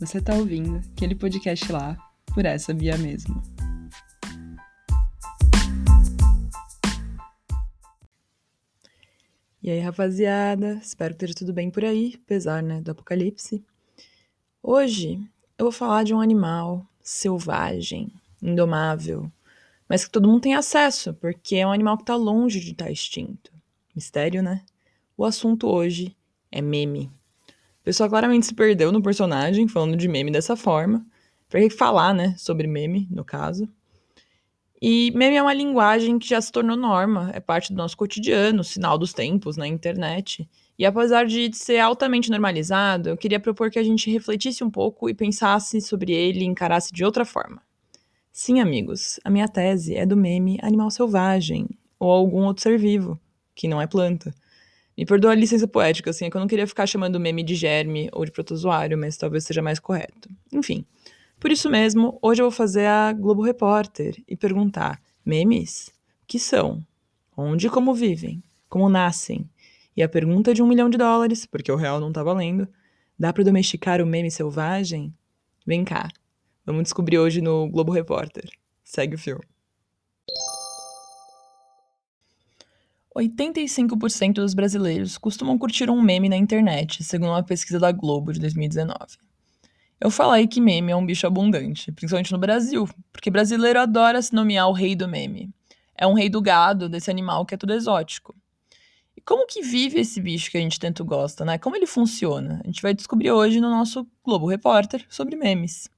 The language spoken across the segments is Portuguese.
Você tá ouvindo aquele podcast lá, por essa via mesmo. E aí, rapaziada, espero que esteja tudo bem por aí, apesar, né, do apocalipse. Hoje eu vou falar de um animal selvagem, indomável, mas que todo mundo tem acesso, porque é um animal que tá longe de estar extinto. Mistério, né? O assunto hoje é meme. Pessoal claramente se perdeu no personagem, falando de meme dessa forma. Pra que falar, né, sobre meme, no caso. E meme é uma linguagem que já se tornou norma, é parte do nosso cotidiano, sinal dos tempos na internet. E apesar de ser altamente normalizado, eu queria propor que a gente refletisse um pouco e pensasse sobre ele e encarasse de outra forma. Sim, amigos, a minha tese é do meme animal selvagem, ou algum outro ser vivo, que não é planta. Me perdoa a licença poética, assim, é que eu não queria ficar chamando meme de germe ou de protozoário, mas talvez seja mais correto. Enfim. Por isso mesmo, hoje eu vou fazer a Globo Repórter e perguntar: memes? O que são? Onde e como vivem? Como nascem? E a pergunta de um milhão de dólares, porque o real não tá valendo: dá para domesticar o meme selvagem? Vem cá, vamos descobrir hoje no Globo Repórter. Segue o filme. 85% dos brasileiros costumam curtir um meme na internet, segundo uma pesquisa da Globo de 2019. Eu falei que meme é um bicho abundante, principalmente no Brasil, porque brasileiro adora se nomear o rei do meme. É um rei do gado, desse animal que é tudo exótico. E como que vive esse bicho que a gente tanto gosta, né? Como ele funciona? A gente vai descobrir hoje no nosso Globo Repórter sobre memes.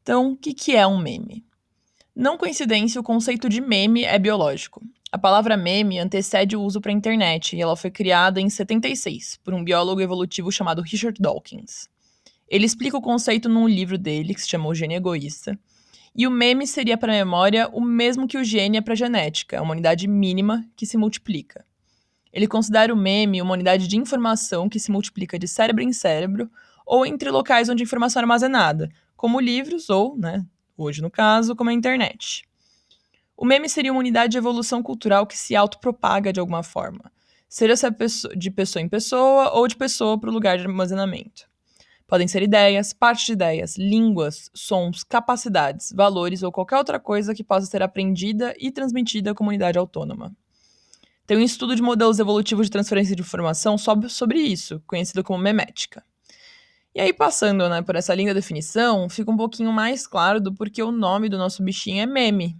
Então, o que, que é um meme? Não coincidência, o conceito de meme é biológico. A palavra meme antecede o uso para a internet e ela foi criada em 76 por um biólogo evolutivo chamado Richard Dawkins. Ele explica o conceito num livro dele, que se chama O Gene Egoísta. E o meme seria para a memória o mesmo que o gene é para a genética, uma unidade mínima que se multiplica. Ele considera o meme uma unidade de informação que se multiplica de cérebro em cérebro ou entre locais onde a informação é armazenada, como livros ou, né, hoje no caso, como a internet. O meme seria uma unidade de evolução cultural que se autopropaga de alguma forma, seja de pessoa em pessoa ou de pessoa para o lugar de armazenamento. Podem ser ideias, partes de ideias, línguas, sons, capacidades, valores ou qualquer outra coisa que possa ser aprendida e transmitida à comunidade autônoma. Tem um estudo de modelos evolutivos de transferência de informação sobre isso, conhecido como memética. E aí, passando né, por essa linda definição, fica um pouquinho mais claro do porquê o nome do nosso bichinho é meme.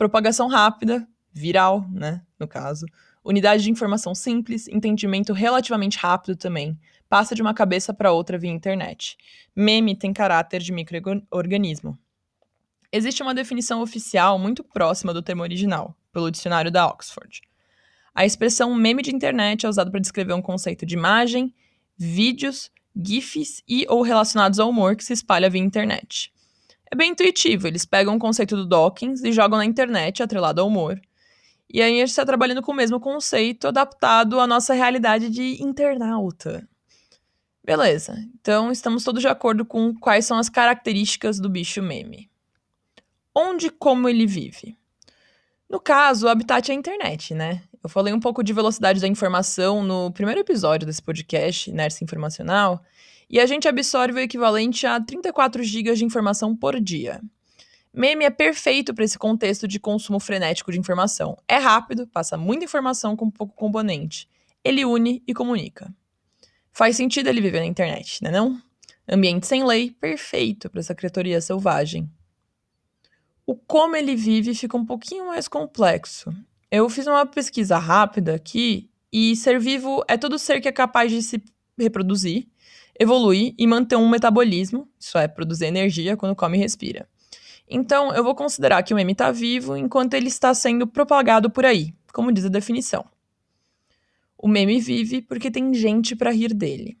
Propagação rápida, viral, né, no caso. Unidade de informação simples, entendimento relativamente rápido também, passa de uma cabeça para outra via internet. Meme tem caráter de microorganismo. Existe uma definição oficial muito próxima do termo original, pelo dicionário da Oxford. A expressão meme de internet é usada para descrever um conceito de imagem, vídeos, GIFs e ou relacionados ao humor que se espalha via internet. É bem intuitivo, eles pegam o conceito do Dawkins e jogam na internet atrelado ao humor. E aí a gente está trabalhando com o mesmo conceito adaptado à nossa realidade de internauta. Beleza, então estamos todos de acordo com quais são as características do bicho meme. Onde e como ele vive? No caso, o habitat é a internet, né? Eu falei um pouco de velocidade da informação no primeiro episódio desse podcast, Nerce Informacional, e a gente absorve o equivalente a 34 GB de informação por dia. Meme é perfeito para esse contexto de consumo frenético de informação. É rápido, passa muita informação com pouco componente. Ele une e comunica. Faz sentido ele viver na internet, né não? Ambiente sem lei, perfeito para essa criatura selvagem. O como ele vive fica um pouquinho mais complexo. Eu fiz uma pesquisa rápida aqui e ser vivo é todo ser que é capaz de se reproduzir, evoluir e manter um metabolismo, isso é, produzir energia quando come e respira. Então, eu vou considerar que o meme está vivo enquanto ele está sendo propagado por aí, como diz a definição. O meme vive porque tem gente para rir dele.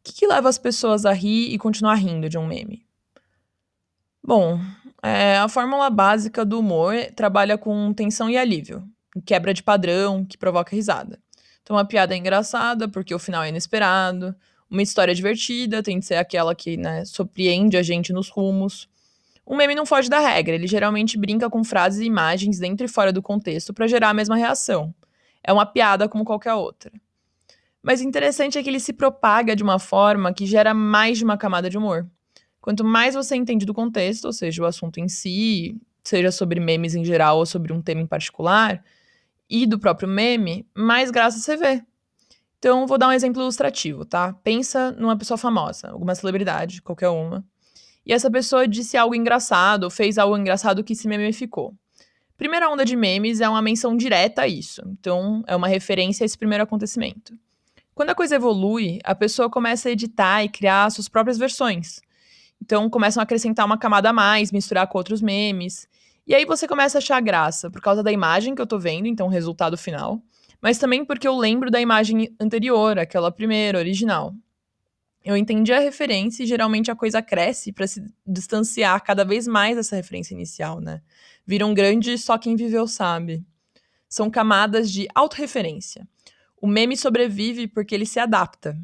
O que, que, leva as pessoas a rir e continuar rindo de um meme? Bom, é, a fórmula básica do humor trabalha com tensão e alívio, quebra de padrão que provoca risada. Então, uma piada é engraçada porque o final é inesperado, uma história divertida tem de ser aquela que né, surpreende a gente nos rumos. Um meme não foge da regra, ele geralmente brinca com frases e imagens dentro e fora do contexto para gerar a mesma reação. É uma piada como qualquer outra. Mas o interessante é que ele se propaga de uma forma que gera mais de uma camada de humor. Quanto mais você entende do contexto, ou seja, o assunto em si, seja sobre memes em geral ou sobre um tema em particular, e do próprio meme, mais graça você vê. Então, vou dar um exemplo ilustrativo, tá? Pensa numa pessoa famosa, alguma celebridade, qualquer uma, e essa pessoa disse algo engraçado, ou fez algo engraçado que se memificou. Primeira onda de memes é uma menção direta a isso, então é uma referência a esse primeiro acontecimento. Quando a coisa evolui, a pessoa começa a editar e criar suas próprias versões. Então começam a acrescentar uma camada a mais, misturar com outros memes. E aí você começa a achar graça por causa da imagem que eu tô vendo, então o resultado final, mas também porque eu lembro da imagem anterior, aquela primeira, original. Eu entendi a referência e geralmente a coisa cresce para se distanciar cada vez mais dessa referência inicial, né? Vira um grande só quem viveu sabe. São camadas de autorreferência. O meme sobrevive porque ele se adapta.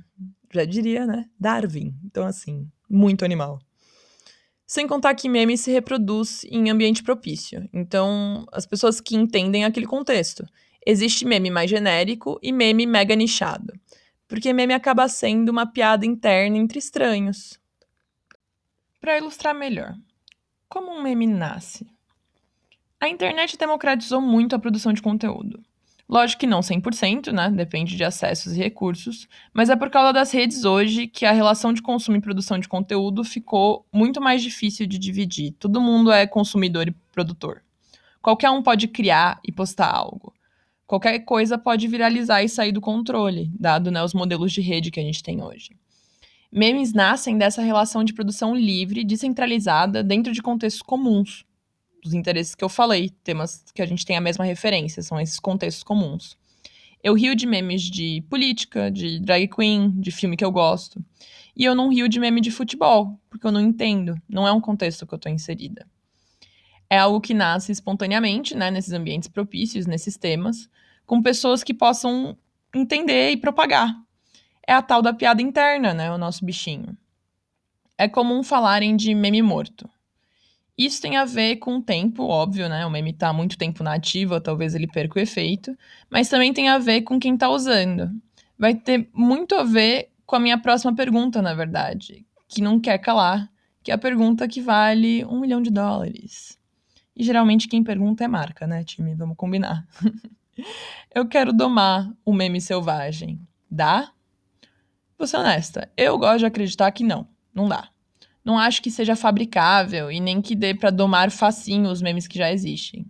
Já diria, né? Darwin. Então, assim, muito animal. Sem contar que meme se reproduz em ambiente propício. Então, as pessoas que entendem aquele contexto. Existe meme mais genérico e meme mega nichado. Porque meme acaba sendo uma piada interna entre estranhos. Para ilustrar melhor, como um meme nasce? A internet democratizou muito a produção de conteúdo. Lógico que não 100%, né? Depende de acessos e recursos, mas é por causa das redes hoje que a relação de consumo e produção de conteúdo ficou muito mais difícil de dividir. Todo mundo é consumidor e produtor. Qualquer um pode criar e postar algo. Qualquer coisa pode viralizar e sair do controle, dado né, os modelos de rede que a gente tem hoje. Memes nascem dessa relação de produção livre, descentralizada, dentro de contextos comuns, dos interesses que eu falei, temas que a gente tem a mesma referência, são esses contextos comuns. Eu rio de memes de política, de drag queen, de filme que eu gosto. E eu não rio de meme de futebol, porque eu não entendo, não é um contexto que eu tô inserida. É algo que nasce espontaneamente, né, nesses ambientes propícios, nesses temas, com pessoas que possam entender e propagar. É a tal da piada interna, né, o nosso bichinho. É comum falarem de meme morto. Isso tem a ver com o tempo, óbvio, né? O meme tá muito tempo na ativa, talvez ele perca o efeito, mas também tem a ver com quem tá usando. Vai ter muito a ver com a minha próxima pergunta, na verdade, que não quer calar, que é a pergunta que vale um milhão de dólares. E geralmente quem pergunta é marca, né, time? Vamos combinar. eu quero domar o meme selvagem. Dá? Vou ser honesta, eu gosto de acreditar que não, não dá não acho que seja fabricável e nem que dê para domar facinho os memes que já existem.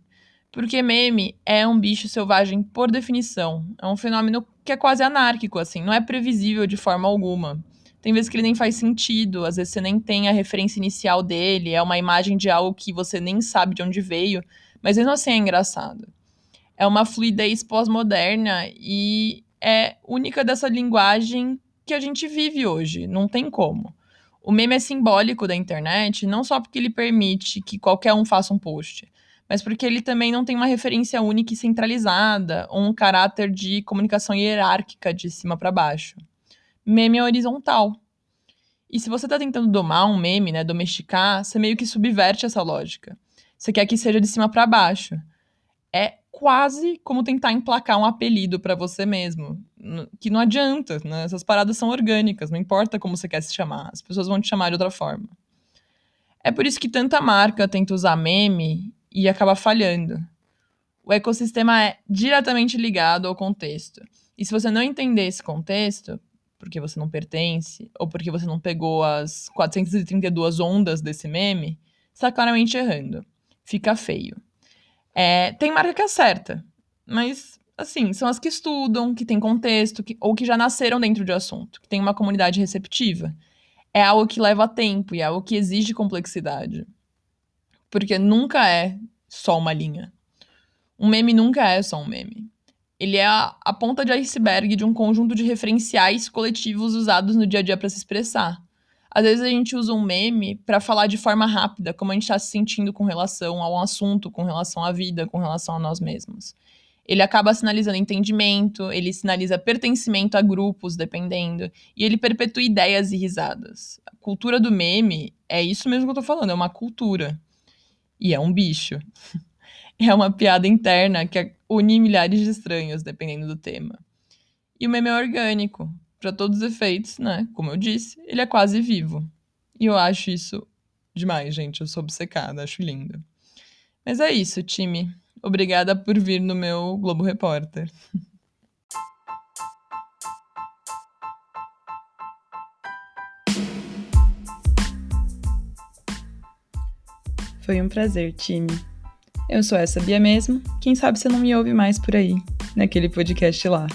Porque meme é um bicho selvagem por definição. É um fenômeno que é quase anárquico, assim, não é previsível de forma alguma. Tem vezes que ele nem faz sentido, às vezes você nem tem a referência inicial dele, é uma imagem de algo que você nem sabe de onde veio, mas mesmo assim é engraçado. É uma fluidez pós-moderna e é única dessa linguagem que a gente vive hoje, não tem como. O meme é simbólico da internet, não só porque ele permite que qualquer um faça um post, mas porque ele também não tem uma referência única e centralizada, ou um caráter de comunicação hierárquica de cima para baixo. Meme é horizontal. E se você está tentando domar um meme, né, domesticar, você meio que subverte essa lógica. Você quer que seja de cima para baixo. É quase como tentar emplacar um apelido para você mesmo. Que não adianta, né? Essas paradas são orgânicas, não importa como você quer se chamar, as pessoas vão te chamar de outra forma. É por isso que tanta marca tenta usar meme e acaba falhando. O ecossistema é diretamente ligado ao contexto. E se você não entender esse contexto, porque você não pertence, ou porque você não pegou as 432 ondas desse meme, está claramente errando. Fica feio. É, tem marca que acerta, mas assim, são as que estudam, que têm contexto, que, ou que já nasceram dentro de assunto, que tem uma comunidade receptiva. É algo que leva tempo e é algo que exige complexidade. Porque nunca é só uma linha. Um meme nunca é só um meme. Ele é a, a ponta de iceberg de um conjunto de referenciais coletivos usados no dia a dia para se expressar. Às vezes a gente usa um meme para falar de forma rápida como a gente está se sentindo com relação a um assunto, com relação à vida, com relação a nós mesmos. Ele acaba sinalizando entendimento, ele sinaliza pertencimento a grupos, dependendo, e ele perpetua ideias e risadas. A cultura do meme é isso mesmo que eu tô falando, é uma cultura. E é um bicho. É uma piada interna que une milhares de estranhos, dependendo do tema. E o meme é orgânico, para todos os efeitos, né? Como eu disse, ele é quase vivo. E eu acho isso demais, gente. Eu sou obcecada, acho lindo. Mas é isso, time. Obrigada por vir no meu Globo Repórter. Foi um prazer, time. Eu sou essa Bia mesmo. Quem sabe você não me ouve mais por aí, naquele podcast lá.